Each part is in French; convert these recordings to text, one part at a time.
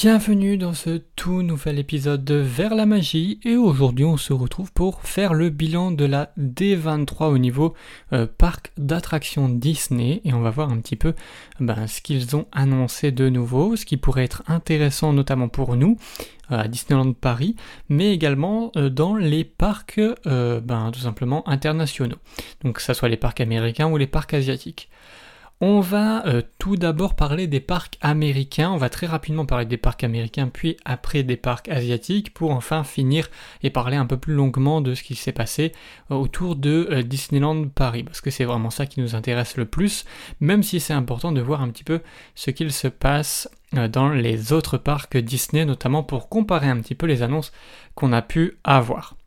Bienvenue dans ce tout nouvel épisode de Vers la magie et aujourd'hui on se retrouve pour faire le bilan de la D23 au niveau euh, parc d'attractions Disney et on va voir un petit peu ben, ce qu'ils ont annoncé de nouveau, ce qui pourrait être intéressant notamment pour nous euh, à Disneyland Paris, mais également euh, dans les parcs ben, tout simplement internationaux, donc que ce soit les parcs américains ou les parcs asiatiques. On va euh, tout d'abord parler des parcs américains, on va très rapidement parler des parcs américains puis après des parcs asiatiques pour enfin finir et parler un peu plus longuement de ce qui s'est passé euh, autour de euh, Disneyland Paris parce que c'est vraiment ça qui nous intéresse le plus même si c'est important de voir un petit peu ce qu'il se passe dans les autres parcs Disney notamment pour comparer un petit peu les annonces qu'on a pu avoir.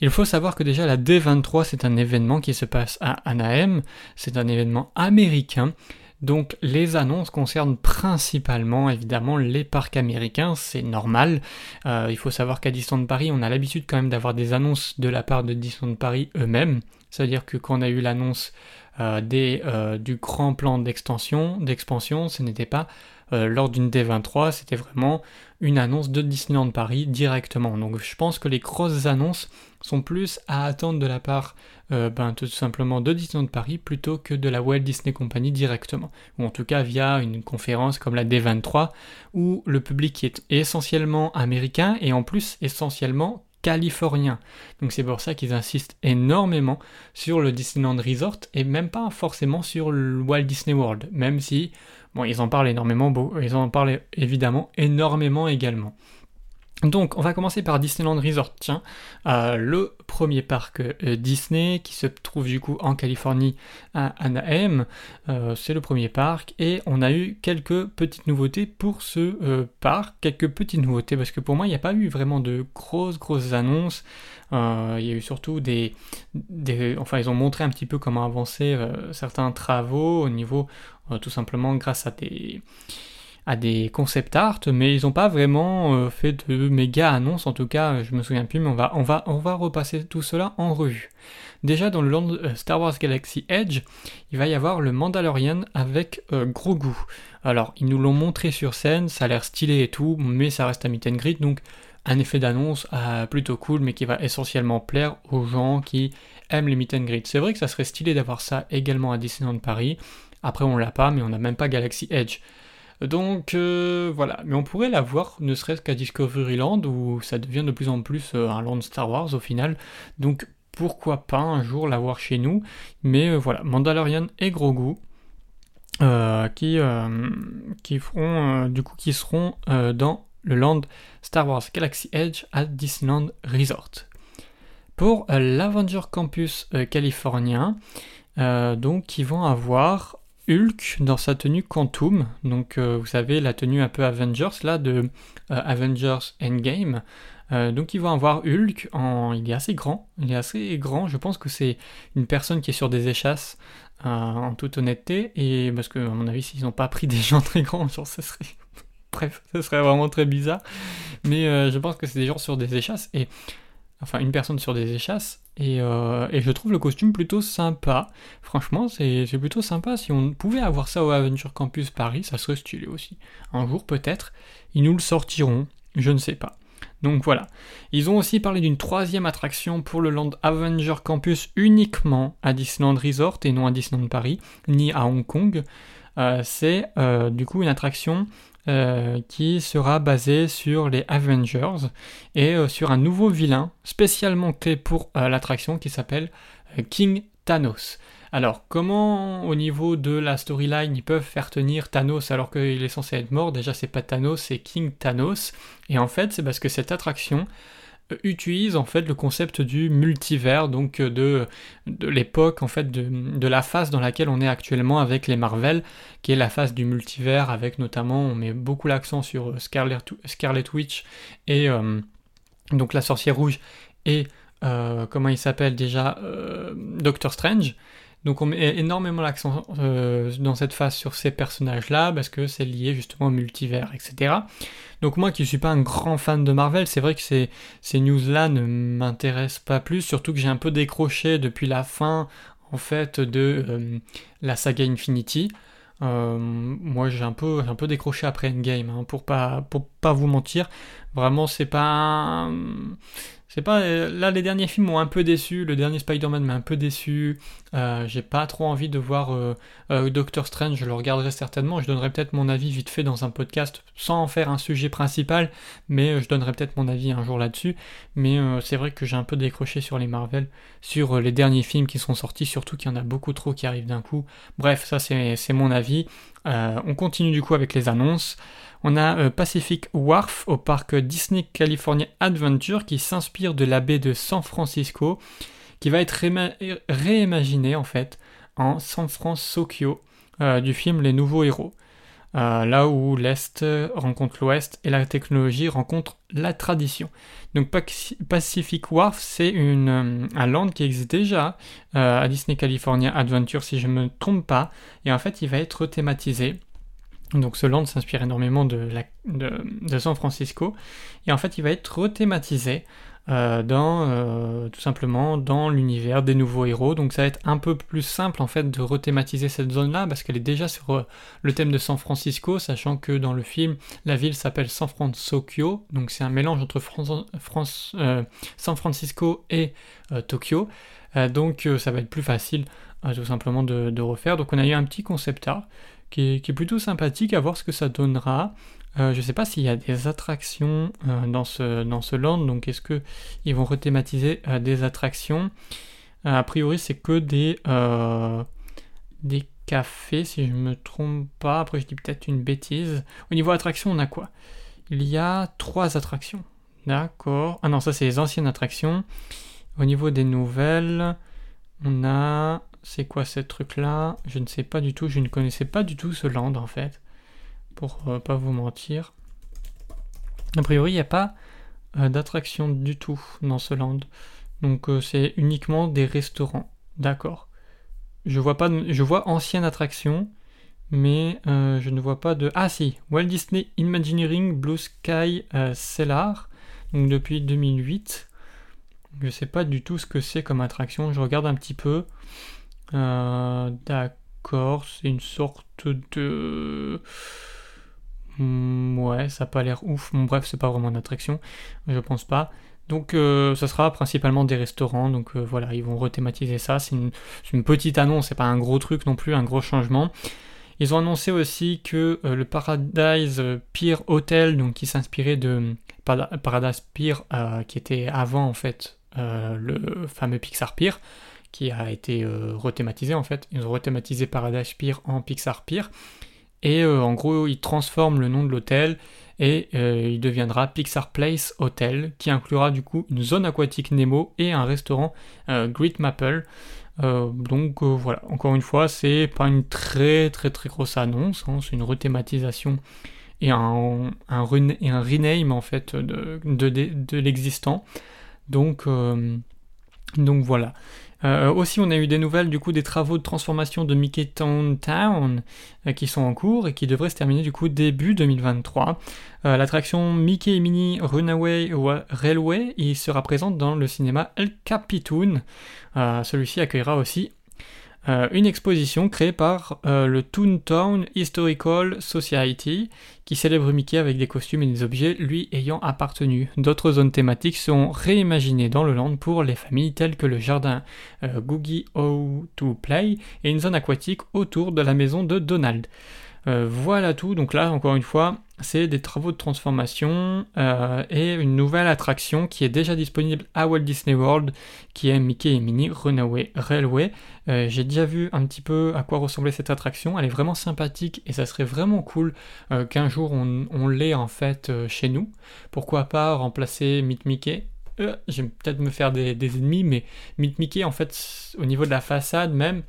Il faut savoir que déjà la D23 c'est un événement qui se passe à Anaheim, c'est un événement américain, donc les annonces concernent principalement évidemment les parcs américains, c'est normal. Euh, il faut savoir qu'à Disneyland Paris, on a l'habitude quand même d'avoir des annonces de la part de Disneyland Paris eux-mêmes. C'est-à-dire que quand on a eu l'annonce euh, euh, du grand plan d'extension, d'expansion, ce n'était pas euh, lors d'une D23, c'était vraiment une annonce de Disneyland Paris directement. Donc je pense que les grosses annonces sont plus à attendre de la part ben, tout simplement de Disneyland Paris plutôt que de la Walt Disney Company directement. Ou en tout cas via une conférence comme la D23 où le public est essentiellement américain et en plus essentiellement californien. Donc c'est pour ça qu'ils insistent énormément sur le Disneyland Resort et même pas forcément sur le Walt Disney World, même si bon ils en parlent énormément, ils en parlent évidemment énormément également. Donc, on va commencer par Disneyland Resort. Tiens, euh, le premier parc euh, Disney qui se trouve du coup en Californie à Anaheim. Euh, c'est le premier parc et on a eu quelques petites nouveautés pour ce parc. Quelques petites nouveautés parce que pour moi, il n'y a pas eu vraiment de grosses, grosses annonces. il y a eu surtout des, des, Enfin, ils ont montré un petit peu comment avancer certains travaux au niveau, tout simplement grâce à des à des concept art, mais ils n'ont pas vraiment euh, fait de méga annonces, en tout cas, je me souviens plus, mais on va, on va, on va repasser tout cela en revue. Déjà dans le euh, Star Wars Galaxy Edge, il va y avoir le Mandalorian avec euh, Grogu. Alors, ils nous l'ont montré sur scène, ça a l'air stylé et tout, mais ça reste à meet and greet, donc un effet d'annonce plutôt cool, mais qui va essentiellement plaire aux gens qui aiment les meet and greet. C'est vrai que ça serait stylé d'avoir ça également à Disneyland Paris. Après, on l'a pas, mais on n'a même pas Galaxy Edge. Donc euh, voilà, mais on pourrait la voir ne serait-ce qu'à Discoveryland où ça devient de plus en plus euh, un land Star Wars au final. Donc pourquoi pas un jour la voir chez nous. Mais euh, voilà, Mandalorian et Grogu. qui, qui du coup qui seront dans le land Star Wars Galaxy Edge à Disneyland Resort. Pour l'Avenger Campus californien, donc qui vont avoir Hulk dans sa tenue Quantum, donc euh, vous savez la tenue un peu Avengers là de euh, Avengers Endgame. Euh, donc ils vont avoir Hulk, en... il est assez grand, il est assez grand, je pense que c'est une personne qui est sur des échasses en toute honnêteté, et parce que à mon avis s'ils n'ont pas pris des gens très grands, genre ce serait... Bref, ce serait vraiment très bizarre, mais je pense que c'est des gens sur des échasses, et enfin une personne sur des échasses, euh, et, je trouve le costume plutôt sympa. Franchement, c'est plutôt sympa. Si on pouvait avoir ça au Avenger Campus Paris, ça serait stylé aussi. Un jour peut-être, ils nous le sortiront, je ne sais pas. Donc voilà. Ils ont aussi parlé d'une troisième attraction pour le Land Avenger Campus uniquement à Disneyland Resort et non à Disneyland Paris, ni à Hong Kong. Euh, c'est euh, du coup une attraction euh, qui sera basé sur les Avengers et euh, sur un nouveau vilain spécialement créé pour euh, l'attraction qui s'appelle King Thanos. Alors, comment au niveau de la storyline ils peuvent faire tenir Thanos alors qu'il est censé être mort? Déjà, c'est pas Thanos, c'est King Thanos. Et en fait, c'est parce que cette attraction utilise en fait le concept du multivers, donc euh, de, de l'époque en fait de, la phase dans laquelle on est actuellement avec les Marvel, qui est la phase du multivers avec notamment on met beaucoup l'accent sur euh, Scarlet, Witch et euh, donc la sorcière rouge et comment il s'appelle déjà Doctor Strange. Donc on met énormément l'accent dans cette phase sur ces personnages-là parce que c'est lié justement au multivers, etc. Donc moi qui ne suis pas un grand fan de Marvel, c'est vrai que ces, news-là ne m'intéressent pas plus, surtout que j'ai un peu décroché depuis la fin en fait de euh, la saga Infinity. moi j'ai un peu un peu décroché après Endgame hein, pour pas pour pas vous mentir vraiment c'est pas c'est pas. Euh, là, les derniers films m'ont un peu déçu. Le dernier Spider-Man m'a un peu déçu. Euh, j'ai pas trop envie de voir euh, Doctor Strange. Je le regarderai certainement. Je donnerai peut-être mon avis vite fait dans un podcast sans en faire un sujet principal. Mais je donnerai peut-être mon avis un jour là-dessus. Mais c'est vrai que j'ai un peu décroché sur les Marvel, sur les derniers films qui sont sortis. Surtout qu'il y en a beaucoup trop qui arrivent d'un coup. Bref, ça c'est mon avis. on continue du coup avec les annonces. On a euh, Pacific Wharf au parc Disney California Adventure qui s'inspire de la baie de San Francisco, qui va être réimaginé en fait en San Francisco euh, du film Les Nouveaux Héros. Euh, là où l'Est rencontre l'Ouest et la technologie rencontre la tradition. Donc Pacific Wharf, c'est un land qui existe déjà à Disney California Adventure si je ne me trompe pas, et en fait il va être thématisé donc ce land s'inspire énormément de, San Francisco et en fait il va être rethématisé euh, dans euh, tout simplement dans l'univers des nouveaux héros. Donc ça va être un peu plus simple en fait de rethématiser cette zone-là parce qu'elle est déjà sur euh, le thème de San Francisco, sachant que dans le film la ville s'appelle San Francisco, donc c'est un mélange entre France, San Francisco et Tokyo. donc ça va être plus facile tout simplement de, de, refaire. Donc on a eu un petit concept art qui est, plutôt sympathique à voir ce que ça donnera. Euh, je ne sais pas s'il y a des attractions euh, dans, ce, dans ce land, donc est-ce qu'ils vont rethématiser euh, des attractions? A priori, c'est que des, des cafés, si je ne me trompe pas. Après, je dis peut-être une bêtise. Au niveau attraction, on a quoi? Il y a trois attractions. D'accord. Ah non, ça, c'est les anciennes attractions. Au niveau des nouvelles, on a c'est quoi ce truc-là? Je ne sais pas du tout, je ne connaissais pas du tout ce land en fait, pour euh, pas vous mentir. A priori, il n'y a pas euh, d'attraction du tout dans ce land. Donc euh, c'est uniquement des restaurants. D'accord. Je vois pas je vois ancienne attraction, mais je ne vois pas de. Ah si, Walt Disney Imagineering Blue Sky Cellar, donc depuis 2008. Je ne sais pas du tout ce que c'est comme attraction. Je regarde un petit peu. Euh, d'accord, c'est une sorte de... Hmm, ouais, ça n'a pas l'air ouf. Bon, bref, c'est pas vraiment une attraction, je pense pas. Donc, euh, ça sera principalement des restaurants. Donc, euh, voilà, ils vont rethématiser ça. C'est une, petite annonce, c'est pas un gros truc non plus, un gros changement. Ils ont annoncé aussi que le Paradise Pier Hotel, donc qui s'inspirait de Paradise Pier, qui était avant en fait le fameux Pixar Pier, qui a été euh, rethématisé en fait. Ils ont rethématisé Paradise Pier en Pixar Pier. Et euh, en gros, ils transforment le nom de l'hôtel et euh, il deviendra Pixar Place Hotel, qui inclura du coup une zone aquatique Nemo et un restaurant Great Maple. donc voilà, encore une fois, c'est pas une très très très grosse annonce, hein. c'est une rethématisation et un, un, et un rename en fait de, de, de l'existant. Donc, donc voilà. Euh, aussi, on a eu des nouvelles du coup des travaux de transformation de Mickey Town Town euh, qui sont en cours et qui devraient se terminer du coup début 2023. Euh, l'attraction Mickey et Minnie Runaway Railway il sera présente dans le cinéma El Capitoon. Celui-ci accueillera aussi euh, une exposition créée par euh, le Toontown Historical Society qui célèbre Mickey avec des costumes et des objets lui ayant appartenu. D'autres zones thématiques sont réimaginées dans le land pour les familles telles que le jardin euh, Googie O to Play et une zone aquatique autour de la maison de Donald. Voilà tout, donc là encore une fois, c'est des travaux de transformation euh, et une nouvelle attraction qui est déjà disponible à Walt Disney World, qui est Mickey et Minnie Runaway Railway. Euh, j'ai déjà vu un petit peu à quoi ressemblait cette attraction, elle est vraiment sympathique et ça serait vraiment cool euh, qu'un jour on, l'ait en fait chez nous. Pourquoi pas remplacer Meet Mickey? Je vais peut-être me faire des, ennemis, mais Meet Mickey, en fait, au niveau de la façade même,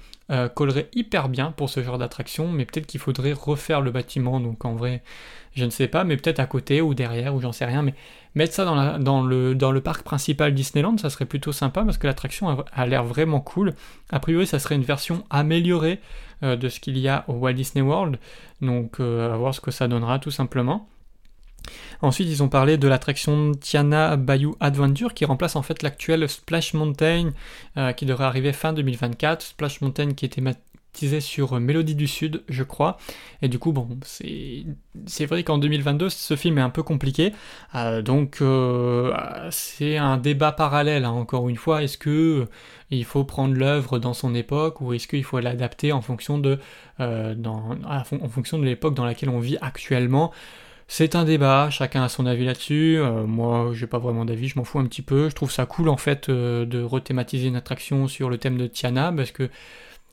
collerait hyper bien pour ce genre d'attraction, mais peut-être qu'il faudrait refaire le bâtiment, donc en vrai, je ne sais pas, mais peut-être à côté ou derrière, ou j'en sais rien, mais mettre ça dans, le, parc principal Disneyland, ça serait plutôt sympa parce que l'attraction a, l'air vraiment cool. A priori, ça serait une version améliorée euh, de ce qu'il y a au Walt Disney World, donc euh, à voir ce que ça donnera tout simplement. Ensuite, ils ont parlé de l'attraction Tiana Bayou Adventure qui remplace en fait l'actuelle Splash Mountain euh, qui devrait arriver fin 2024. Splash Mountain qui était baptisé sur Mélodie du Sud, je crois. Et du coup, bon, c'est vrai qu'en 2022, ce film est un peu compliqué. Euh, donc, euh, c'est un débat parallèle, hein, encore une fois. Est-ce que il faut prendre l'œuvre dans son époque ou est-ce qu'il faut l'adapter en fonction de, en fonction de l'époque dans laquelle on vit actuellement? C'est un débat, chacun a son avis là-dessus. Euh, moi, j'ai pas vraiment d'avis, je m'en fous un petit peu. Je trouve ça cool en fait euh, de rethématiser une attraction sur le thème de Tiana parce que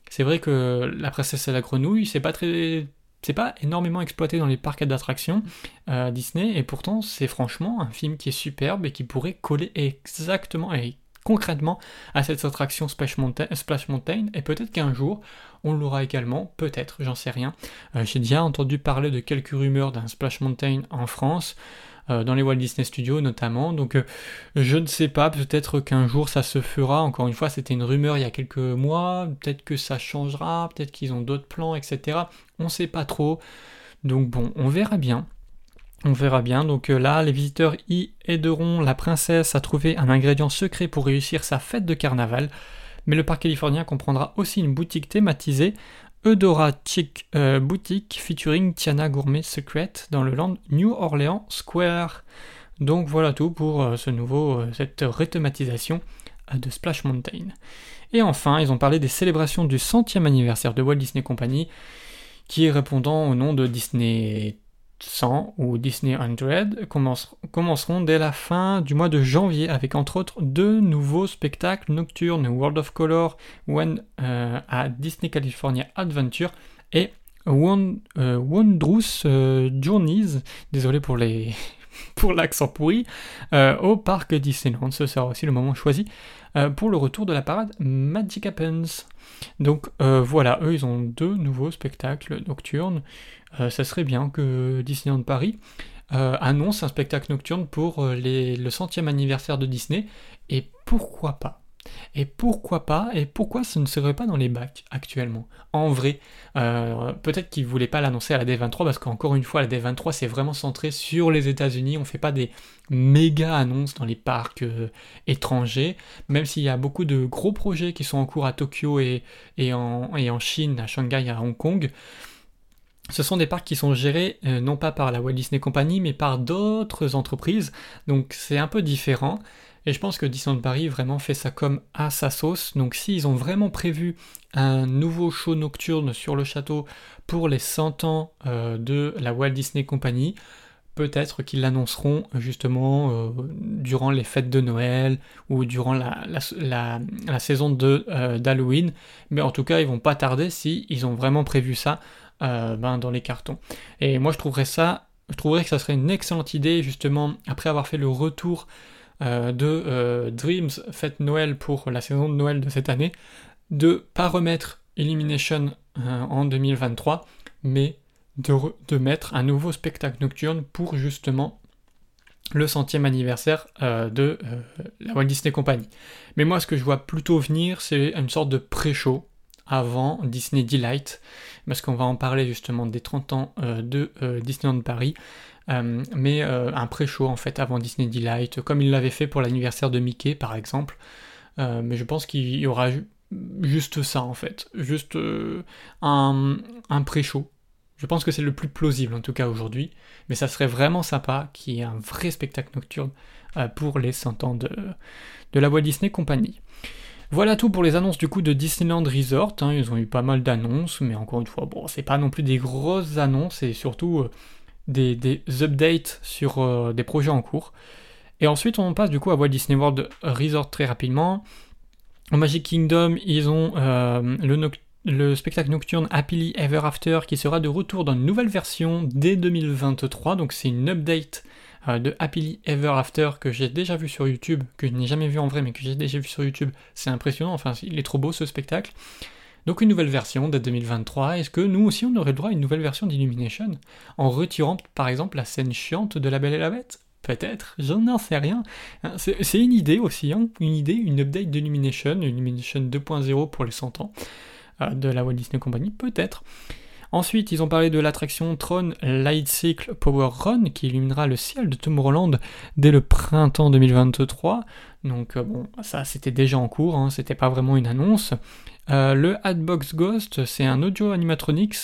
c'est vrai que la princesse et la grenouille, c'est pas très c'est pas énormément exploité dans les parcs d'attractions euh, Disney et pourtant c'est franchement un film qui est superbe et qui pourrait coller exactement et concrètement à cette attraction Splash Mountain, et peut-être qu'un jour on l'aura également, peut-être, j'en sais rien. Euh, j'ai déjà entendu parler de quelques rumeurs d'un Splash Mountain en France, euh, dans les Walt Disney Studios notamment, donc euh, je ne sais pas, peut-être qu'un jour ça se fera, encore une fois c'était une rumeur il y a quelques mois, peut-être que ça changera, peut-être qu'ils ont d'autres plans, etc. On ne sait pas trop, donc bon, on verra bien. On verra bien. Donc là, les visiteurs y aideront la princesse à trouver un ingrédient secret pour réussir sa fête de carnaval mais le parc californien comprendra aussi une boutique thématisée, Eudora Chic euh, Boutique featuring Tiana Gourmet Secret dans le land New Orleans Square. Donc voilà tout pour euh, ce nouveau, euh, cette rethématisation de Splash Mountain. Et enfin, ils ont parlé des célébrations du centième anniversaire de Walt Disney Company, qui est répondant au nom de Disney 100 ou Disney 100 commenceront dès la fin du mois de janvier avec entre autres deux nouveaux spectacles nocturnes World of Color When, euh, à Disney California Adventure et euh, Wondrous euh, Journeys, désolé pour les pour l'accent pourri, au parc Disneyland. Ce sera aussi le moment choisi pour le retour de la parade Magic Happens. Donc voilà, eux ils ont deux nouveaux spectacles nocturnes. Euh, ça serait bien que Disneyland Paris euh, annonce un spectacle nocturne pour euh, le centième anniversaire de Disney, et pourquoi pas? Et pourquoi pas? Et pourquoi ce ne serait pas dans les bacs actuellement? En vrai, peut-être qu'ils ne voulaient pas l'annoncer à la D23 parce qu'encore une fois, la D23 c'est vraiment centré sur les États-Unis. On ne fait pas des méga annonces dans les parcs étrangers, même s'il y a beaucoup de gros projets qui sont en cours à Tokyo et, en, et en Chine, à Shanghai, à Hong Kong. Ce sont des parcs qui sont gérés euh, non pas par la Walt Disney Company, mais par d'autres entreprises. Donc c'est un peu différent. Et je pense que Disneyland Paris vraiment fait ça comme à sa sauce. Donc s'ils ont vraiment prévu un nouveau show nocturne sur le château pour les 100 ans euh, de la Walt Disney Company, peut-être qu'ils l'annonceront justement euh, durant les fêtes de Noël ou durant la, saison d'Halloween. Mais en tout cas, ils vont pas tarder si ils ont vraiment prévu ça euh, ben, dans les cartons. Et moi je trouverais ça, je trouverais que ça serait une excellente idée justement après avoir fait le retour euh, de euh, Dreams Fête Noël pour la saison de Noël de cette année, de pas remettre Illumination en 2023, mais de, de, mettre un nouveau spectacle nocturne pour justement le centième anniversaire de la Walt Disney Company. Mais moi, ce que je vois plutôt venir, c'est une sorte de pré-show avant Disney Delight, parce qu'on va en parler justement des 30 ans euh, de euh, Disneyland Paris, euh, mais un pré-show en fait avant Disney Delight, comme il l'avait fait pour l'anniversaire de Mickey par exemple. mais je pense qu'il y aura juste ça en fait, juste un, un pré-show. Je pense que c'est le plus plausible en tout cas aujourd'hui, mais ça serait vraiment sympa qu'il y ait un vrai spectacle nocturne pour les 100 ans de, de la Walt Disney Company. Voilà tout pour les annonces du coup de Disneyland Resort. Hein. ils ont eu pas mal d'annonces, mais encore une fois, bon, c'est pas non plus des grosses annonces et surtout euh, des, updates sur euh, des projets en cours. Et ensuite, on passe du coup à Walt Disney World Resort très rapidement. Au Magic Kingdom, ils ont euh, le, le, spectacle nocturne Happily Ever After qui sera de retour dans une nouvelle version dès 2023. Donc c'est une update de Happily Ever After que j'ai déjà vu sur YouTube, que je n'ai jamais vu en vrai mais que j'ai déjà vu sur YouTube. C'est impressionnant, enfin il est trop beau ce spectacle. Donc une nouvelle version date 2023. Est-ce que nous aussi on aurait le droit à une nouvelle version d'Illumination En retirant par exemple la scène chiante de La Belle et la Bête? Peut-être, j'en sais rien. Hein, c'est une idée aussi, hein. une idée, une update d'Illumination, Illumination 2.0 pour les 100 ans euh, de la Walt Disney Company, peut-être. Ensuite, ils ont parlé de l'attraction Tron Lightcycle Power Run qui illuminera le ciel de Tomorrowland dès le printemps 2023. Donc euh, bon, ça c'était déjà en cours, hein, c'était pas vraiment une annonce. Euh, le Adbox Ghost, c'est un audio animatronics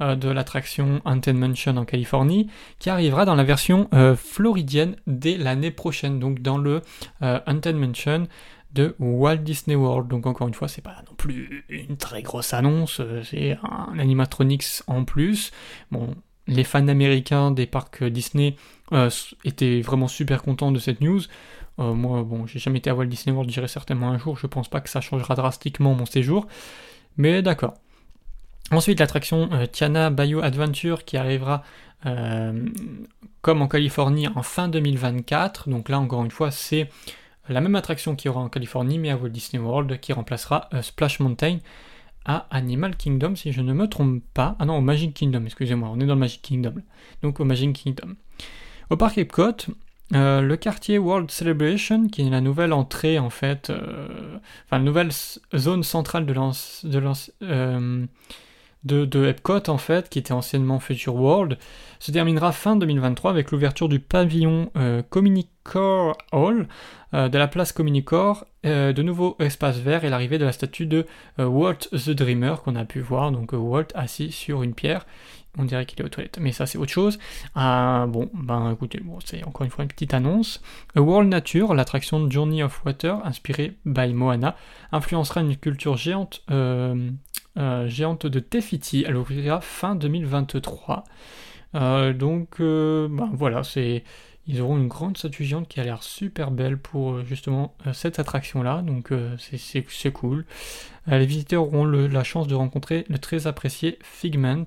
euh, de l'attraction Haunted Mansion en Californie qui arrivera dans la version floridienne dès l'année prochaine, donc dans le Haunted Mansion de Walt Disney World. Donc encore une fois, c'est pas non plus une très grosse annonce, c'est un animatronics en plus. Bon, les fans américains des parcs Disney étaient vraiment super contents de cette news. Euh, moi, bon, j'ai jamais été à Walt Disney World, j'irai certainement un jour, je pense pas que ça changera drastiquement mon séjour, mais d'accord. Ensuite, l'attraction euh, Tiana Bayou Adventure qui arrivera euh, comme en Californie en fin 2024. Donc là, encore une fois, c'est la même attraction qu'il y aura en Californie, mais à Walt Disney World, qui remplacera Splash Mountain à Animal Kingdom, si je ne me trompe pas. Ah non, au Magic Kingdom, excusez-moi, on est dans le Magic Kingdom. Donc au Magic Kingdom. Au parc Epcot, euh, le quartier World Celebration, qui est la nouvelle entrée en fait, euh, enfin la nouvelle zone centrale de, de, euh, de, de, Epcot en fait, qui était anciennement Future World, se terminera fin 2023 avec l'ouverture du pavillon Communicore Hall, de la place Communicore, de nouveaux espaces verts et l'arrivée de la statue de Walt the Dreamer qu'on a pu voir, donc Walt assis sur une pierre on dirait qu'il est aux toilettes, mais ça c'est autre chose. Euh, bon, ben écoutez, bon, c'est encore une fois une petite annonce. World Nature, l'attraction Journey of Water, inspirée by Moana, influencera une culture géante, euh, euh, géante de Tefiti. Elle ouvrira fin 2023. donc, ben voilà, ils auront une grande statue géante qui a l'air super belle pour justement cette attraction-là, donc c'est cool. les visiteurs auront la chance de rencontrer le très apprécié Figment,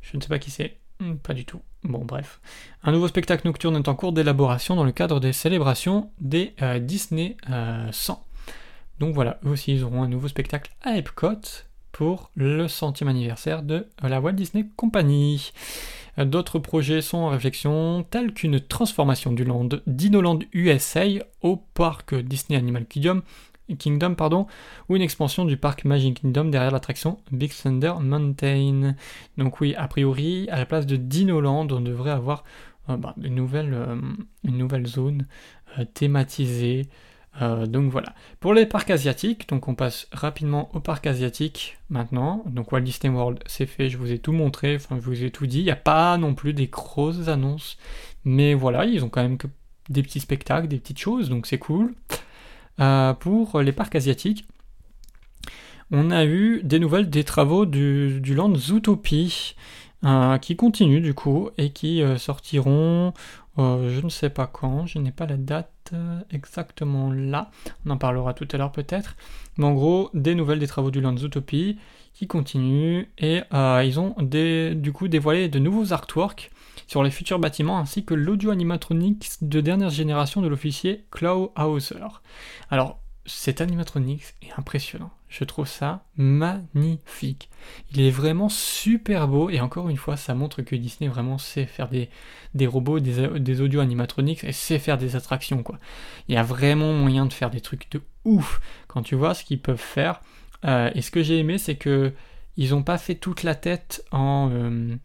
je ne sais pas qui c'est. Hmm, pas du tout. Bon, bref. Un nouveau spectacle nocturne est en cours d'élaboration dans le cadre des célébrations des euh, Disney 100. Donc voilà, eux aussi, ils auront un nouveau spectacle à Epcot pour le centième anniversaire de la Walt Disney Company. D'autres projets sont en réflexion, tels qu'une transformation du land d'Inoland USA au parc Disney Animal Kingdom Kingdom, pardon, ou une expansion du parc Magic Kingdom derrière l'attraction Big Thunder Mountain. Donc oui, a priori, à la place de Dinoland, on devrait avoir euh, bah, une, nouvelle, euh, une nouvelle zone euh, thématisée. Donc voilà. Pour les parcs asiatiques, donc on passe rapidement au parc asiatique maintenant. Donc Walt Disney World, c'est fait, je vous ai tout montré, enfin je vous ai tout dit. Il n'y a pas non plus des grosses annonces, mais voilà, ils ont quand même que des petits spectacles, des petites choses, donc c'est cool. Euh, pour les parcs asiatiques, on a eu des nouvelles des travaux du, land Zootopie euh, qui continuent du coup et qui euh, sortiront je ne sais pas quand, je n'ai pas la date exactement là, on en parlera tout à l'heure peut-être, mais en gros des nouvelles des travaux du land Zootopie qui continuent et ils ont du coup dévoilé de nouveaux artworks sur les futurs bâtiments ainsi que l'audio animatronics de dernière génération de l'officier Klaus Hauser. Alors, cet animatronics est impressionnant. Je trouve ça magnifique. Il est vraiment super beau et encore une fois, ça montre que Disney vraiment sait faire des, robots, des, des audio animatronics et sait faire des attractions quoi. Il y a vraiment moyen de faire des trucs de ouf quand tu vois ce qu'ils peuvent faire. Euh, et ce que j'ai aimé, c'est que ils n'ont pas fait toute la tête euh,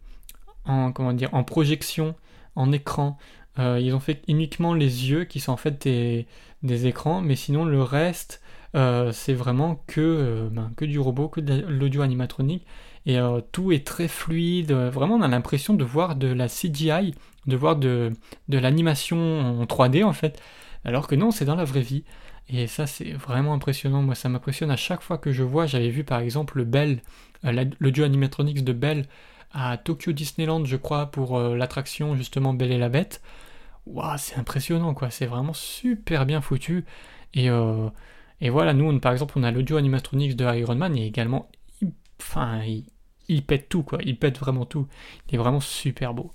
en, comment dire, en projection, en écran. Euh, ils ont fait uniquement les yeux qui sont en fait des, écrans, mais sinon le reste, euh, c'est vraiment que, euh, ben, que du robot, que de l'audio animatronique. Et tout est très fluide. Vraiment, on a l'impression de voir de la CGI, de voir de, de l'animation en 3D en fait. Alors que non, c'est dans la vraie vie. Et ça, c'est vraiment impressionnant. Moi, ça m'impressionne à chaque fois que je vois. J'avais vu par exemple le Bell, l'audio animatronics de Bell à Tokyo Disneyland, je crois, pour l'attraction justement Belle et la Bête. Waouh, c'est impressionnant, quoi. C'est vraiment super bien foutu. Et, euh, et voilà, nous, par exemple, on a l'audio animatronics de Iron Man et également, enfin, il, pète tout, quoi. Il pète vraiment tout. Il est vraiment super beau.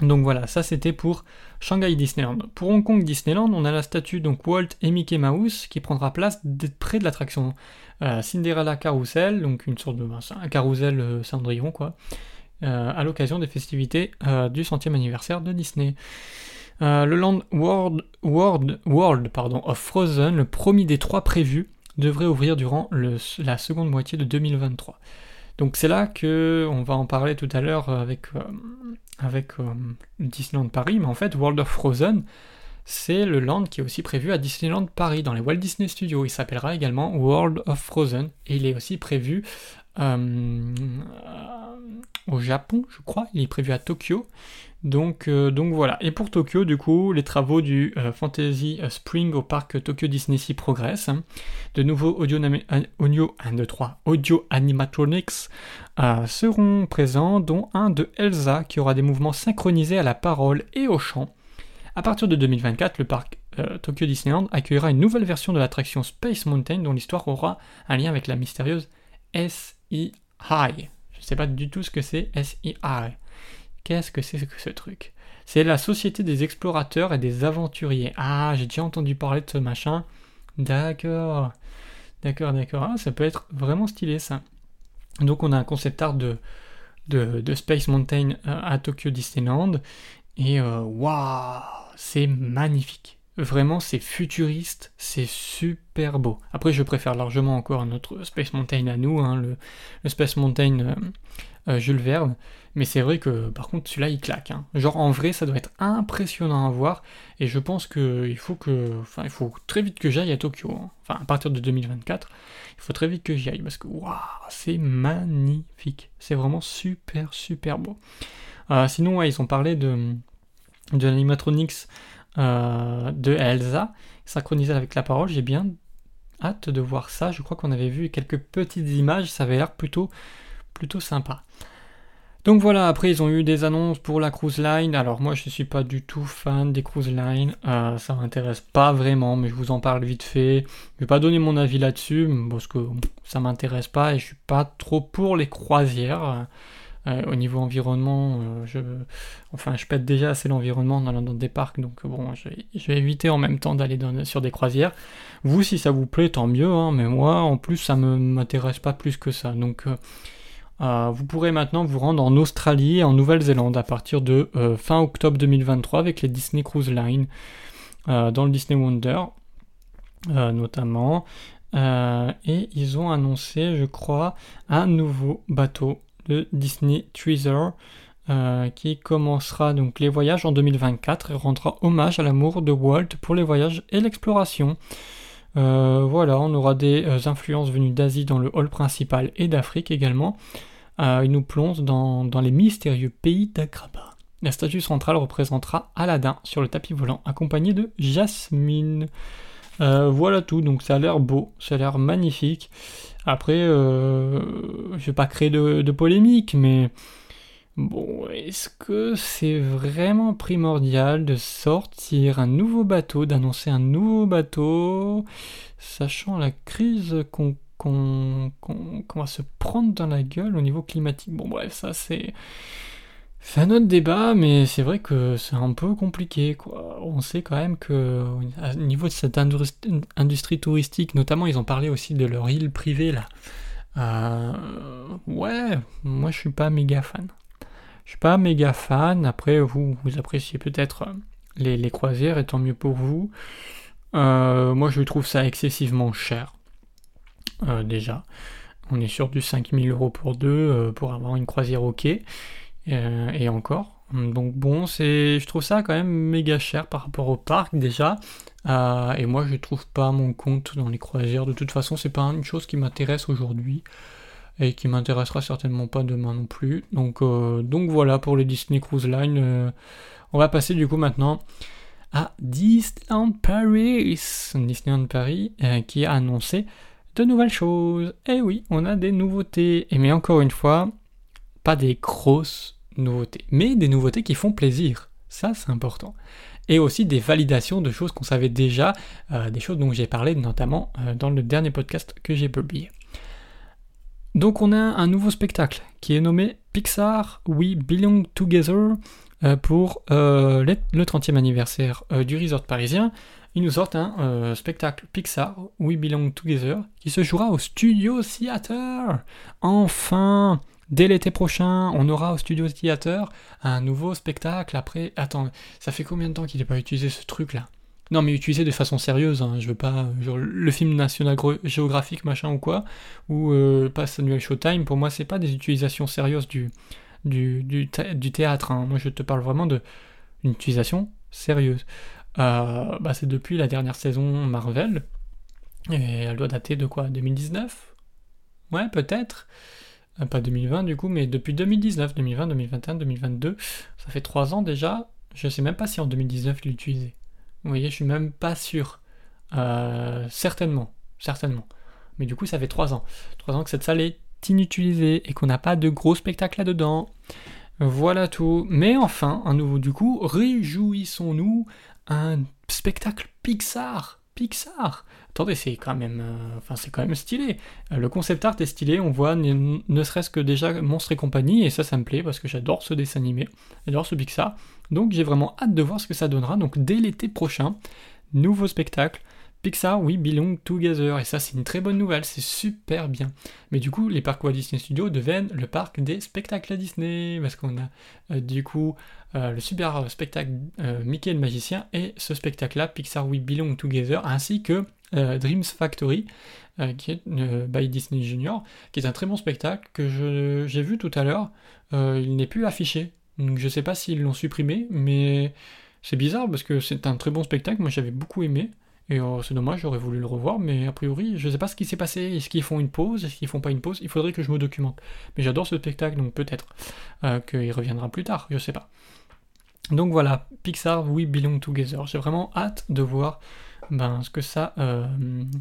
Donc voilà, ça c'était pour Shanghai Disneyland. Pour Hong Kong Disneyland, on a la statue donc Walt et Mickey Mouse qui prendra place près de l'attraction euh, Cinderella Carousel, donc une sorte de ben, un carousel euh, Cendrillon quoi, euh, à l'occasion des festivités du centième anniversaire de Disney. Le Land World, World, World pardon, of Frozen, le premier des trois prévus, devrait ouvrir durant la seconde moitié de 2023. Donc c'est là que on va en parler tout à l'heure avec, avec Disneyland Paris, mais en fait World of Frozen, c'est le land qui est aussi prévu à Disneyland Paris, dans les Walt Disney Studios. Il s'appellera également World of Frozen, et il est aussi prévu euh, au Japon, je crois. Il est prévu à Tokyo. Donc, euh, donc voilà. Et pour Tokyo, du coup, les travaux du euh, Fantasy Spring au parc Tokyo Disney Sea progressent. De nouveaux audio, audio, 1, 2, 3, audio animatronics seront présents, dont un de Elsa qui aura des mouvements synchronisés à la parole et au chant. À partir de 2024, le parc euh, Tokyo Disneyland accueillera une nouvelle version de l'attraction Space Mountain dont l'histoire aura un lien avec la mystérieuse SEI. Je ne sais pas du tout ce que c'est SEI. Qu'est-ce que c'est ce truc? C'est la Société des explorateurs et des aventuriers. Ah, j'ai déjà entendu parler de ce machin. D'accord. D'accord, d'accord. Ah, ça peut être vraiment stylé ça. Donc on a un concept art de, de, Space Mountain euh, à Tokyo Disneyland. Et euh, waouh c'est magnifique. Vraiment, c'est futuriste, c'est super beau. Après, je préfère largement encore notre Space Mountain à nous, hein, le, Space Mountain euh, euh, Jules Verne. Mais c'est vrai que, par contre, celui-là, il claque. Hein. Genre, en vrai, ça doit être impressionnant à voir. Et je pense qu'il faut que, enfin, il faut très vite que j'aille à Tokyo. Hein. Enfin, à partir de 2024, il faut très vite que j'y aille parce que, waouh, c'est magnifique. C'est vraiment super, super beau. Euh, sinon, ils ont parlé de de l'animatronics euh, de Elsa, synchronisé avec la parole. J'ai bien hâte de voir ça. Je crois qu'on avait vu quelques petites images, ça avait l'air plutôt, plutôt sympa. Donc voilà, après ils ont eu des annonces pour la cruise line. Alors moi je ne suis pas du tout fan des cruise lines, euh, ça m'intéresse pas vraiment, mais je vous en parle vite fait. Je vais pas donner mon avis là-dessus parce que ça m'intéresse pas et je suis pas trop pour les croisières. Euh, au niveau environnement, euh, je, enfin, je pète déjà assez l'environnement dans, dans, des parcs, donc bon, je vais, éviter en même temps d'aller sur des croisières. Vous, si ça vous plaît, tant mieux, hein, mais moi, en plus, ça ne m'intéresse pas plus que ça. Donc, euh, vous pourrez maintenant vous rendre en Australie et en Nouvelle-Zélande à partir de fin octobre 2023 avec les Disney Cruise Line dans le Disney Wonder, notamment. et ils ont annoncé, je crois, un nouveau bateau de Disney Treasure, euh, qui commencera donc les voyages en 2024 et rendra hommage à l'amour de Walt pour les voyages et l'exploration. Euh, voilà, on aura des euh, influences venues d'Asie dans le hall principal et d'Afrique également. il nous plonge dans, dans les mystérieux pays d'Agraba. La statue centrale représentera Aladdin sur le tapis volant accompagné de Jasmine. voilà tout, donc ça a l'air beau, ça a l'air magnifique. Après, euh, je vais pas créer de, polémique, mais bon, est-ce que c'est vraiment primordial de sortir un nouveau bateau, d'annoncer un nouveau bateau, sachant la crise qu'on va se prendre dans la gueule au niveau climatique? Bon, bref, ça c'est. C'est un autre débat, mais c'est vrai que c'est un peu compliqué. Quoi. On sait quand même que au niveau de cette industrie touristique, notamment ils ont parlé aussi de leur île privée là. Euh, ouais, moi je suis pas méga fan. Je suis pas méga fan. Après, vous, vous appréciez peut-être euh, les, croisières, et tant mieux pour vous. Euh, moi je trouve ça excessivement cher. déjà, on est sur du 5000 euros pour deux pour avoir une croisière ok. Euh, et encore. Donc bon, c'est, je trouve ça quand même méga cher par rapport au parc déjà. Euh, et moi, je trouve pas mon compte dans les croisières. De toute façon, c'est pas une chose qui m'intéresse aujourd'hui et qui m'intéressera certainement pas demain non plus. Donc, euh, donc voilà pour les Disney Cruise Line. on va passer du coup maintenant à Disneyland Paris. Disneyland Paris qui a annoncé de nouvelles choses. Et oui, on a des nouveautés. Et mais encore une fois, pas des grosses nouveautés, mais des nouveautés qui font plaisir. Ça, c'est important. Et aussi des validations de choses qu'on savait déjà, euh, des choses dont j'ai parlé notamment euh, dans le dernier podcast que j'ai publié. Donc on a un nouveau spectacle qui est nommé Pixar We Belong Together euh, pour le 30e anniversaire du resort parisien. Ils nous sortent un spectacle Pixar We Belong Together qui se jouera au Studio Theater. Enfin Dès l'été prochain, on aura au Studio Theater un nouveau spectacle. Après, attends, ça fait combien de temps qu'il n'est pas utilisé ce truc-là? Non, mais utilisé de façon sérieuse, hein. je veux pas. Genre, le film National Geographic, machin ou quoi, ou euh, pas Samuel Showtime, pour moi, c'est pas des utilisations sérieuses du, du, théâtre. Hein. Moi, je te parle vraiment d'une utilisation sérieuse. Euh, bah, c'est depuis la dernière saison Marvel, et elle doit dater de quoi? 2019 Ouais, peut-être. Euh, pas 2020 du coup, mais depuis 2019, 2020, 2021, 2022, ça fait 3 ans déjà. Je sais même pas si en 2019 il l'utilisait. Vous voyez, je suis même pas sûr. Euh, certainement, certainement. Mais du coup, ça fait 3 ans. 3 ans que cette salle est inutilisée et qu'on n'a pas de gros spectacles là-dedans. Voilà tout. Mais enfin, un nouveau du coup, réjouissons-nous un spectacle Pixar. Pixar attendez, c'est quand même, euh, c'est quand même stylé. Euh, le concept art est stylé, on voit ne, serait-ce que déjà Monstre et compagnie, et ça, ça me plaît parce que j'adore ce dessin animé, j'adore ce Pixar. Donc j'ai vraiment hâte de voir ce que ça donnera. Donc dès l'été prochain, nouveau spectacle. Pixar, oui, belong together, et ça c'est une très bonne nouvelle, c'est super bien. Mais du coup, les parcs Walt Disney Studios deviennent le parc des spectacles à Disney, parce qu'on a euh, du coup le super spectacle Mickey le magicien et ce spectacle-là, Pixar We Belong Together, ainsi que euh, Dreams Factory, euh, qui est euh, by Disney Junior, qui est un très bon spectacle que j'ai vu tout à l'heure. il n'est plus affiché, donc je sais pas s'ils l'ont supprimé, mais c'est bizarre parce que c'est un très bon spectacle. Moi j'avais beaucoup aimé. Et c'est dommage, j'aurais voulu le revoir, mais a priori, je sais pas ce qui s'est passé. Est-ce qu'ils font une pause? Est-ce qu'ils font pas une pause? Il faudrait que je me documente. Mais j'adore ce spectacle, donc peut-être qu'il reviendra plus tard, je sais pas. Donc voilà, Pixar, We Belong Together. J'ai vraiment hâte de voir ben, ce, que ça, euh,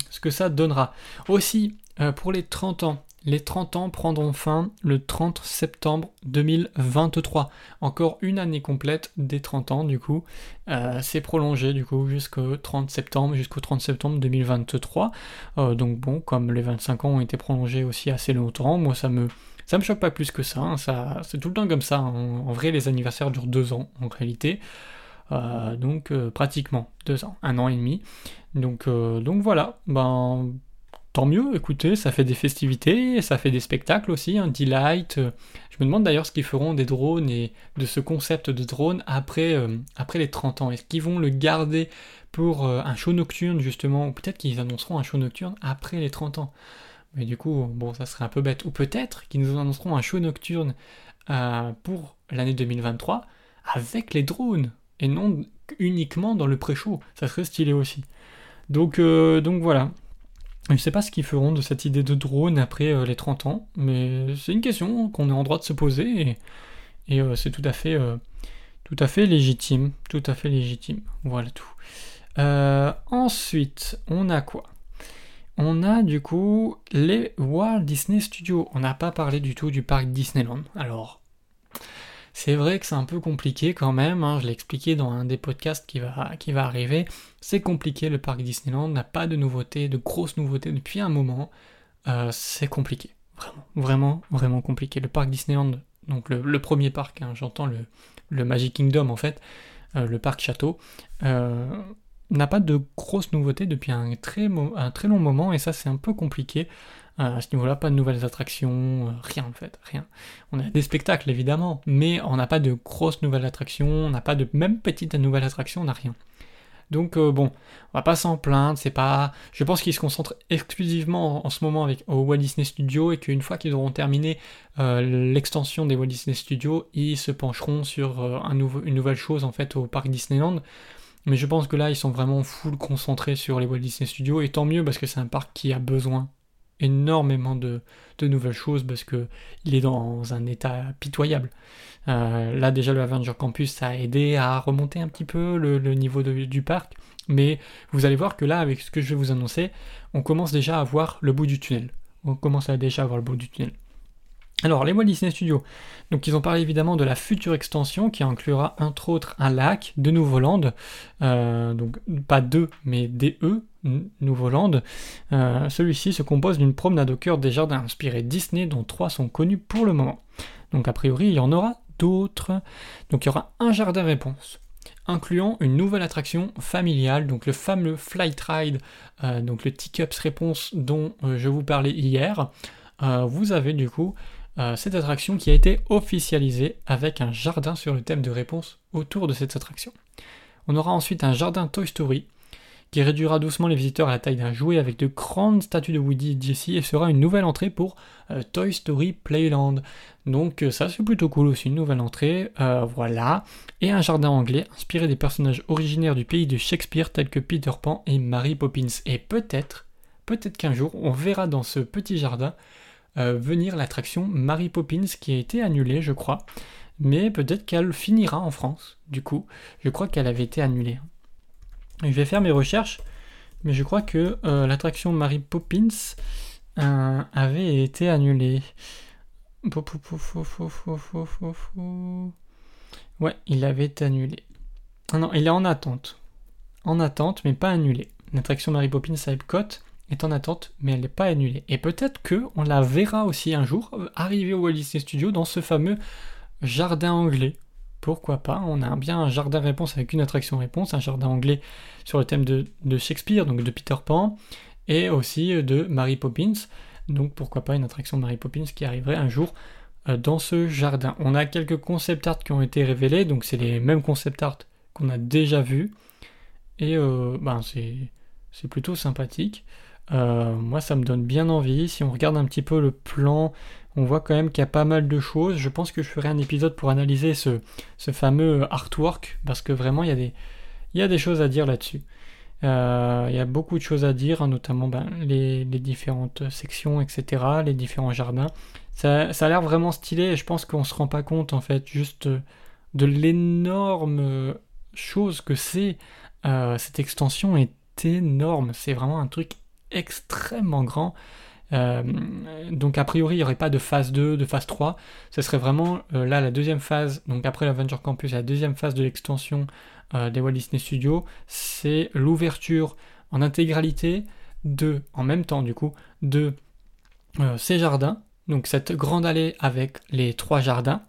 ce que ça donnera. Aussi, euh, pour les 30 ans, les 30 ans prendront fin le 30 septembre 2023. Encore une année complète des 30 ans, du coup. Euh, c'est prolongé, du coup, jusqu'au 30 septembre, jusqu'au 30 septembre 2023. donc bon, comme les 25 ans ont été prolongés aussi assez longtemps, moi ça me... Me choque pas plus que ça, hein. ça c'est tout le temps comme ça. Hein. En vrai, les anniversaires durent deux ans en réalité. Euh, donc euh, pratiquement deux ans, un an et demi. Donc, euh, donc voilà, ben tant mieux, écoutez, ça fait des festivités, ça fait des spectacles aussi, un delight. Je me demande d'ailleurs ce qu'ils feront des drones et de ce concept de drone après, après les 30 ans. Est-ce qu'ils vont le garder pour un show nocturne justement, ou peut-être qu'ils annonceront un show nocturne après les 30 ans? Mais du coup, bon, ça serait un peu bête. Ou peut-être qu'ils nous annonceront un show nocturne pour l'année 2023 avec les drones et non uniquement dans le pré-show. Ça serait stylé aussi. Donc, euh, donc voilà. Je sais pas ce qu'ils feront de cette idée de drone après euh, les 30 ans, mais c'est une question qu'on est en droit de se poser et, euh, c'est tout à fait tout à fait légitime, tout à fait légitime. Voilà tout. ensuite, on a quoi? On a du coup les Walt Disney Studios. On n'a pas parlé du tout du parc Disneyland. Alors, c'est vrai que c'est un peu compliqué quand même, hein, je l'ai expliqué dans un des podcasts qui va, arriver. C'est compliqué, le parc Disneyland n'a pas de nouveautés, de grosses nouveautés depuis un moment. Euh, c'est compliqué, vraiment, vraiment, vraiment compliqué. Le parc Disneyland, donc le, premier parc, hein, j'entends le, le, Magic Kingdom en fait, euh, le parc château, euh, n'a pas de grosses nouveautés depuis un très, un très long moment et ça c'est un peu compliqué. Euh, à ce niveau-là, pas de nouvelles attractions, euh, rien en fait, rien. On a des spectacles évidemment, mais on n'a pas de grosses nouvelles attractions, on n'a pas de même petites nouvelles attractions, on n'a rien. Donc euh, bon, on va pas s'en plaindre, c'est pas. Je pense qu'ils se concentrent exclusivement en, ce moment avec au Walt Disney Studios et qu'une fois qu'ils auront terminé l'extension des Walt Disney Studios, ils se pencheront sur un une nouvelle chose en fait au parc Disneyland. Mais je pense que là, ils sont vraiment full concentrés sur les Walt Disney Studios, et tant mieux parce que c'est un parc qui a besoin énormément de, nouvelles choses parce que il est dans un état pitoyable. Euh, là déjà le Avenger Campus a aidé à remonter un petit peu le, niveau du parc, mais vous allez voir que là avec ce que je vais vous annoncer, on commence déjà à voir le bout du tunnel. On commence à déjà à voir le bout du tunnel. Alors, les Walt Disney Studios. Donc, ils ont parlé évidemment de la future extension qui inclura entre autres un lac, de Nouveau Land, euh, donc pas deux, mais des E, Nouveau Land. Euh, celui-ci se compose d'une promenade au cœur des jardins inspirés Disney, dont trois sont connus pour le moment. Donc, a priori, il y en aura d'autres. Donc, il y aura un jardin réponse incluant une nouvelle attraction familiale, donc le fameux Flight Ride, euh, donc le Teacups Réponse dont je vous parlais hier. vous avez du coup euh, cette attraction qui a été officialisée avec un jardin sur le thème de réponse autour de cette attraction. On aura ensuite un jardin Toy Story qui réduira doucement les visiteurs à la taille d'un jouet avec de grandes statues de Woody et et sera une nouvelle entrée pour euh, Toy Story Playland. Donc euh, ça c'est plutôt cool aussi, une nouvelle entrée, euh, voilà. Et un jardin anglais inspiré des personnages originaires du pays de Shakespeare tels que Peter Pan et Mary Poppins. Et peut-être, peut-être qu'un jour on verra dans ce petit jardin venir l'attraction Mary Poppins qui a été annulée je crois. Mais peut-être qu'elle finira en France, du coup. Je crois qu'elle avait été annulée. Je vais faire mes recherches, mais je crois que euh, l'attraction Mary Poppins euh, avait été annulée. Ouais, il avait été. Ah non, il est en attente. En attente, mais pas annulé. L'attraction Mary Poppins à Epcot est en attente, mais elle n'est pas annulée. Et peut-être que on la verra aussi un jour arriver au Walt Disney Studio dans ce fameux jardin anglais pourquoi pas On a bien un jardin réponse avec une attraction réponse, un jardin anglais sur le thème de, Shakespeare, donc de Peter Pan, et aussi de Mary Poppins. Donc pourquoi pas une attraction Mary Poppins qui arriverait un jour euh, dans ce jardin. On a quelques concept art qui ont été révélés, donc c'est les mêmes concept art qu'on a déjà vus. Et euh, ben c'est plutôt sympathique. Euh, moi ça me donne bien envie. Si on regarde un petit peu le plan on voit quand même qu'il y a pas mal de choses. Je pense que je ferai un épisode pour analyser ce, fameux artwork, parce que vraiment, il y a des, choses à dire là-dessus. Euh, il y a beaucoup de choses à dire, hein, notamment ben, les, différentes sections, etc., les différents jardins. Ça, a l'air vraiment stylé et je pense qu'on se rend pas compte, en fait, juste de l'énorme chose que c'est. Euh, cette extension est énorme. C'est vraiment un truc extrêmement grand. Euh, donc a priori, il n'y aurait pas de phase 2, de phase 3. Ce serait vraiment euh, là la deuxième phase, donc après l'Avenger Campus, la deuxième phase de l'extension euh, des Walt Disney Studios, c'est l'ouverture en intégralité de, en même temps du coup, de ces jardins, donc cette grande allée avec les trois jardins,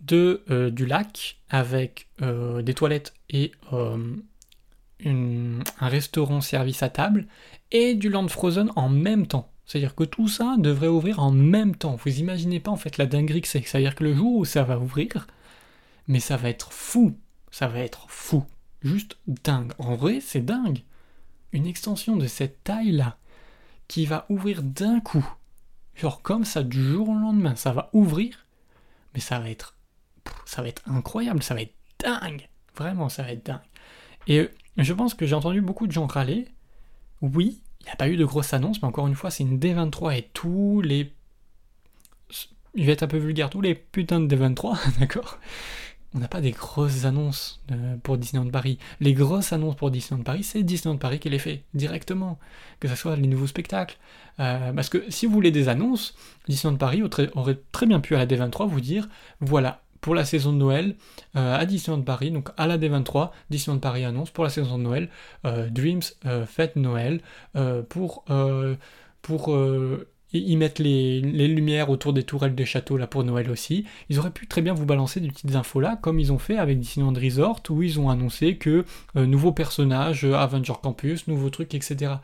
de, du lac avec des toilettes et un restaurant service à table, et du Land Frozen en même temps. C'est-à-dire que tout ça devrait ouvrir en même temps. Vous imaginez pas en fait la dinguerie que c'est. C'est-à-dire que le jour où ça va ouvrir, mais ça va être fou. Ça va être fou. Juste dingue. En vrai, c'est dingue. Une extension de cette taille-là, qui va ouvrir d'un coup. Genre comme ça, du jour au lendemain, ça va ouvrir. Mais ça va être. Ça va être incroyable, ça va être dingue. Vraiment, ça va être dingue. Et je pense que j'ai entendu beaucoup de gens râler. Oui, il n'y a pas eu de grosses annonces, mais encore une fois, c'est une D23 et tous les. Il va être un peu vulgaire, tous les putains de D23, d'accord? On n'a pas des grosses annonces pour Disneyland Paris. Les grosses annonces pour Disneyland Paris, c'est Disneyland Paris qui les fait directement, que ce soit les nouveaux spectacles. Euh, parce que si vous voulez des annonces, Disneyland Paris aurait très bien pu à la D23 vous dire voilà, pour la saison de Noël euh, à Disneyland Paris, donc à la D23, Disneyland Paris annonce pour la saison de Noël, euh, Dreams euh, fête Noël, pour, pour y mettre les, lumières autour des tourelles des châteaux là pour Noël aussi. Ils auraient pu très bien vous balancer des petites infos là, comme ils ont fait avec Disneyland Resort, où ils ont annoncé que nouveaux personnages, Avenger Campus, nouveaux trucs, etc.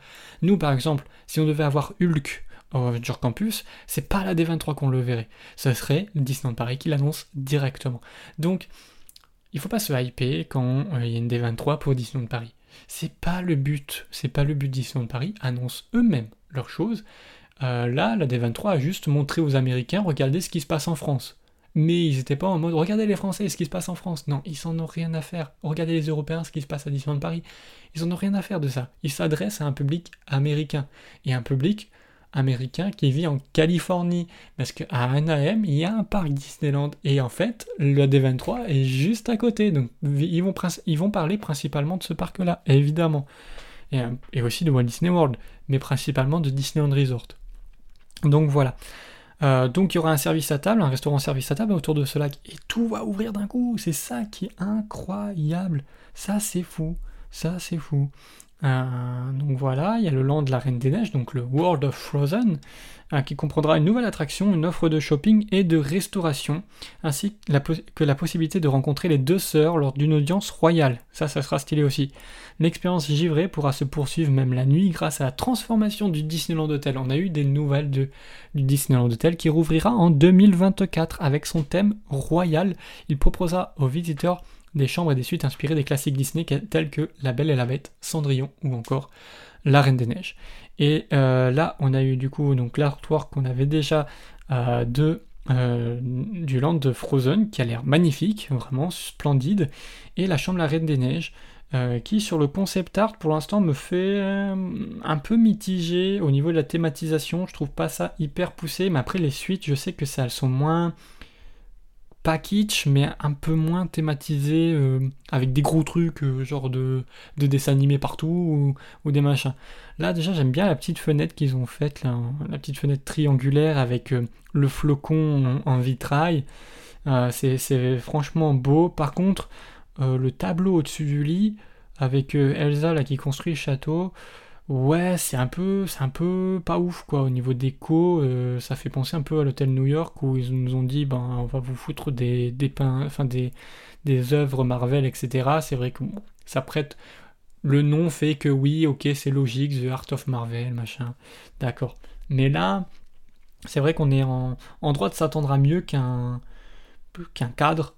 Nous par exemple, si on devait avoir Hulk Avenger Campus, c'est pas la D23 qu'on le verrait. Ce serait Disneyland Paris qui l'annonce directement. Donc, il faut pas se hyper quand euh, il y a une D23 pour Disneyland Paris. C'est pas le but. C'est pas le but Disneyland Paris. Annoncent eux-mêmes leurs choses. Euh, là, la D23 a juste montré aux Américains, regardez ce qui se passe en France. Mais ils n'étaient pas en mode, regardez les Français, ce qui se passe en France. Non, ils s'en ont rien à faire. Regardez les Européens, ce qui se passe à Disneyland Paris. Ils en ont rien à faire de ça. Ils s'adressent à un public américain. Et un public américain qui vit en Californie. Parce qu'à Anaheim, il y a un parc Disneyland. Et en fait, le D23 est juste à côté. Donc ils vont, parler principalement de ce parc-là, évidemment. Et, et, aussi de Walt Disney World, mais principalement de Disneyland Resort. Donc voilà. Euh, donc il y aura un service à table, un restaurant service à table autour de ce lac. Et tout va ouvrir d'un coup. C'est ça qui est incroyable. Ça c'est fou. Ça c'est fou. Euh, donc voilà, il y a le land de la Reine des Neiges, donc le World of Frozen, euh, qui comprendra une nouvelle attraction, une offre de shopping et de restauration, ainsi que la, possibilité de rencontrer les deux sœurs lors d'une audience royale. Ça, ça sera stylé aussi. L'expérience givrée pourra se poursuivre même la nuit grâce à la transformation du Disneyland Hotel. On a eu des nouvelles du Disneyland Hotel qui rouvrira en 2024 avec son thème royal. Il proposera aux visiteurs des chambres et des suites inspirées des classiques Disney tels que La Belle et la Bête, Cendrillon ou encore La Reine des Neiges. Et euh, là, on a eu du coup donc l'artwork qu'on avait déjà euh, de euh, du land de Frozen qui a l'air magnifique, vraiment splendide, et la chambre La Reine des Neiges. qui sur le concept art pour l'instant me fait un peu mitigé au niveau de la thématisation, je trouve pas ça hyper poussé, mais après les suites je sais que ça elles sont moins pas kitsch, mais un peu moins thématisé, euh, avec des gros trucs, euh, genre de, de dessins animés partout, ou, des machins. Là, déjà, j'aime bien la petite fenêtre qu'ils ont faite, la petite fenêtre triangulaire avec euh, le flocon en, vitrail. c'est franchement beau. Par contre, le tableau au-dessus du lit, avec Elsa là, qui construit le château, Ouais, c'est un peu, c'est un peu pas ouf quoi. Au niveau déco, euh, ça fait penser un peu à l'hôtel New York où ils nous ont dit ben on va vous foutre des des enfin des des œuvres Marvel etc. C'est vrai que ça prête. Le nom fait que oui, ok, c'est logique, The Art of Marvel, machin. D'accord. Mais là, c'est vrai qu'on est en, en droit de s'attendre à mieux qu'un qu'un cadre.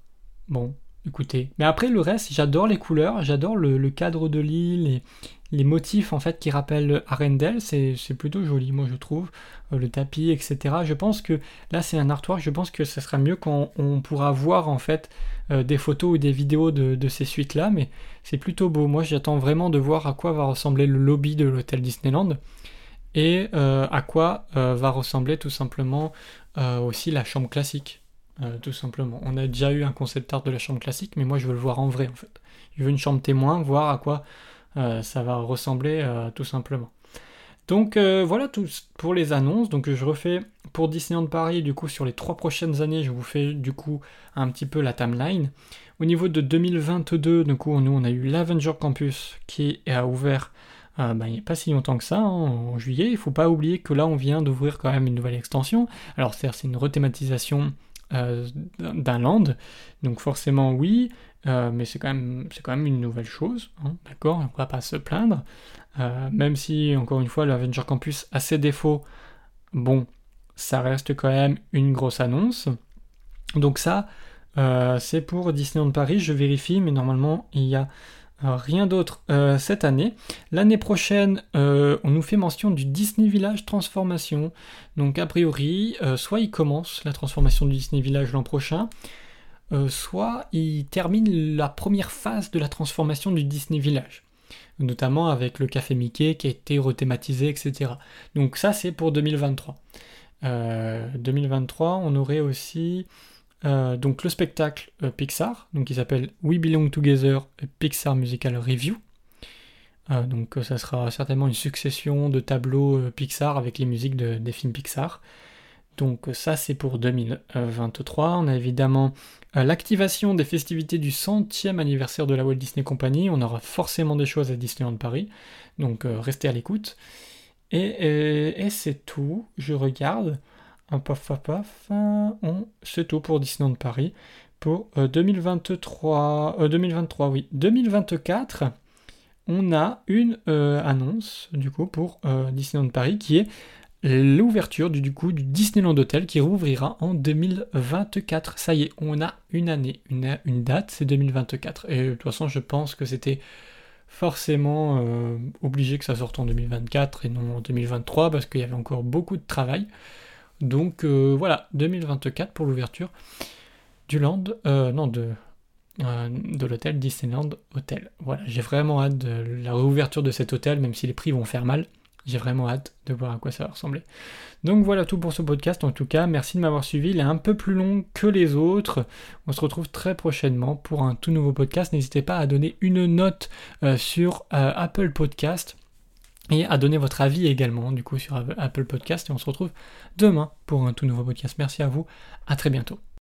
Bon, écoutez. Mais après le reste, j'adore les couleurs, j'adore le, cadre de l'île les motifs en fait qui rappellent Arendelle, c'est plutôt joli, moi je trouve. Euh, le tapis, etc. Je pense que là c'est un artwork, je pense que ce sera mieux quand on pourra voir en fait euh, des photos ou des vidéos de, ces suites-là, mais c'est plutôt beau. Moi j'attends vraiment de voir à quoi va ressembler le lobby de l'hôtel Disneyland et euh, à quoi va ressembler tout simplement aussi la chambre classique. Tout simplement. On a déjà eu un concept art de la chambre classique, mais moi je veux le voir en vrai en fait. Je veux une chambre témoin, voir à quoi euh, ça va ressembler euh, tout simplement. Donc euh, voilà tout pour les annonces. Donc je refais pour Disneyland Paris, du coup sur les trois prochaines années, je vous fais du coup un petit peu la timeline. Au niveau de 2022, du coup nous on a eu l'Avenger Campus qui a ouvert bah, il n'y a pas si longtemps que ça, hein, en juillet. Il ne faut pas oublier que là on vient d'ouvrir quand même une nouvelle extension. Alors c'est une rethématisation d'un land, donc forcément oui, euh, mais c'est quand, même, quand même une nouvelle chose, hein, d'accord On va pas se plaindre. Euh, même si, encore une fois, l'Avenger Campus a ses défauts, bon, ça reste quand même une grosse annonce. Donc ça, euh, c'est pour Disneyland Paris, je vérifie, mais normalement, il y a rien d'autre cette année. L'année prochaine, on nous fait mention du Disney Village Transformation. Donc a priori, soit il commence la transformation du Disney Village l'an prochain, euh, soit il termine la première phase de la transformation du Disney Village, notamment avec le café Mickey qui a été rethématisé, etc. Donc ça c'est pour 2023. 2023, euh, on aurait aussi euh, donc le spectacle Pixar, donc qui s'appelle We Belong Together Pixar Musical Review. donc ça sera certainement une succession de tableaux Pixar avec les musiques des films Pixar. Donc ça c'est pour 2023. On a évidemment euh, l'activation des festivités du centième anniversaire de la Walt Disney Company. On aura forcément des choses à Disneyland Paris. Donc euh, restez à l'écoute. Et, c'est tout. Je regarde. Paf, paf, paf. C'est tout pour Disneyland Paris. Pour 2023. Euh, 2023, oui. 2024 on a une annonce du coup pour Disneyland Paris qui est l'ouverture du, coup du Disneyland Hotel qui rouvrira en 2024. Ça y est, on a une année, une, date, c'est 2024. Et de toute façon, je pense que c'était forcément euh, obligé que ça sorte en 2024 et non en 2023 parce qu'il y avait encore beaucoup de travail. Donc euh, voilà, 2024 pour l'ouverture du land, euh, non de, de l'hôtel Disneyland Hotel. Voilà, j'ai vraiment hâte de la réouverture de cet hôtel, même si les prix vont faire mal. J'ai vraiment hâte de voir à quoi ça va ressembler. Donc voilà tout pour ce podcast. En tout cas, merci de m'avoir suivi. Il est un peu plus long que les autres. On se retrouve très prochainement pour un tout nouveau podcast. N'hésitez pas à donner une note euh, sur euh, Apple Podcast et à donner votre avis également du coup sur Apple Podcast. Et on se retrouve demain pour un tout nouveau podcast. Merci à vous. À très bientôt.